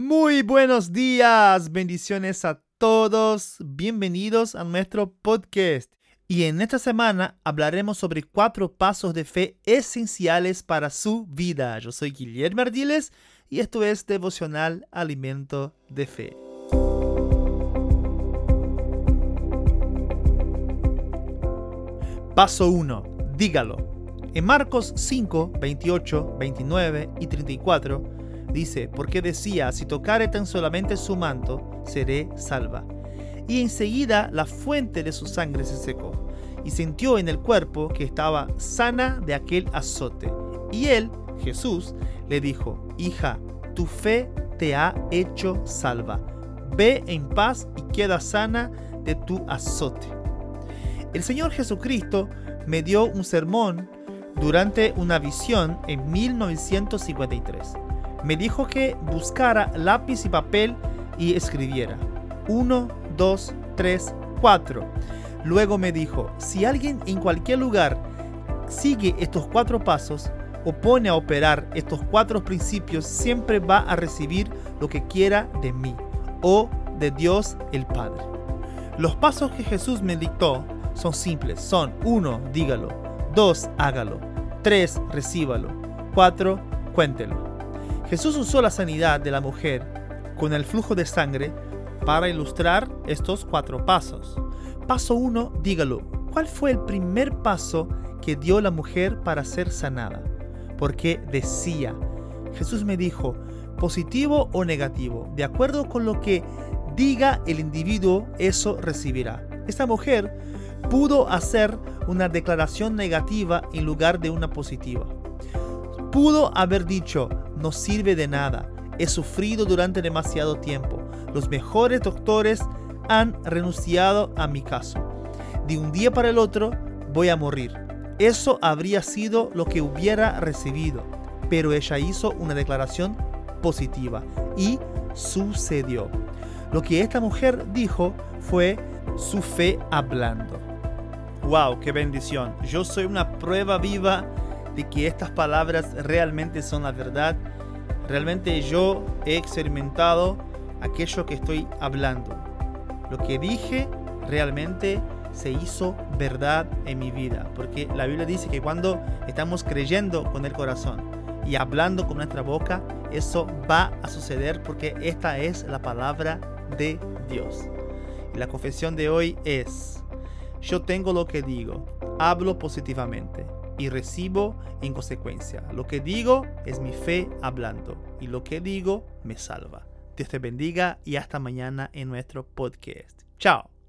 Muy buenos días, bendiciones a todos, bienvenidos a nuestro podcast. Y en esta semana hablaremos sobre cuatro pasos de fe esenciales para su vida. Yo soy Guillermo Ardiles y esto es Devocional Alimento de Fe. Paso 1. Dígalo. En Marcos 5, 28, 29 y 34 Dice, porque decía, si tocare tan solamente su manto, seré salva. Y enseguida la fuente de su sangre se secó, y sintió en el cuerpo que estaba sana de aquel azote. Y él, Jesús, le dijo, hija, tu fe te ha hecho salva. Ve en paz y queda sana de tu azote. El Señor Jesucristo me dio un sermón durante una visión en 1953 me dijo que buscara lápiz y papel y escribiera. 1, 2, 3, 4. Luego me dijo, si alguien en cualquier lugar sigue estos cuatro pasos o pone a operar estos cuatro principios, siempre va a recibir lo que quiera de mí o de Dios el Padre. Los pasos que Jesús me dictó son simples. Son 1, dígalo. 2, hágalo. 3, recíbalo. 4, cuéntelo. Jesús usó la sanidad de la mujer con el flujo de sangre para ilustrar estos cuatro pasos. Paso 1, dígalo, ¿cuál fue el primer paso que dio la mujer para ser sanada? Porque decía, Jesús me dijo, positivo o negativo, de acuerdo con lo que diga el individuo, eso recibirá. Esta mujer pudo hacer una declaración negativa en lugar de una positiva. Pudo haber dicho, no sirve de nada. He sufrido durante demasiado tiempo. Los mejores doctores han renunciado a mi caso. De un día para el otro voy a morir. Eso habría sido lo que hubiera recibido. Pero ella hizo una declaración positiva y sucedió. Lo que esta mujer dijo fue su fe hablando. ¡Wow! ¡Qué bendición! Yo soy una prueba viva de que estas palabras realmente son la verdad. Realmente yo he experimentado aquello que estoy hablando. Lo que dije realmente se hizo verdad en mi vida. Porque la Biblia dice que cuando estamos creyendo con el corazón y hablando con nuestra boca, eso va a suceder porque esta es la palabra de Dios. Y la confesión de hoy es, yo tengo lo que digo, hablo positivamente y recibo en consecuencia. Lo que digo es mi fe hablando y lo que digo me salva. Dios te bendiga y hasta mañana en nuestro podcast. Chao.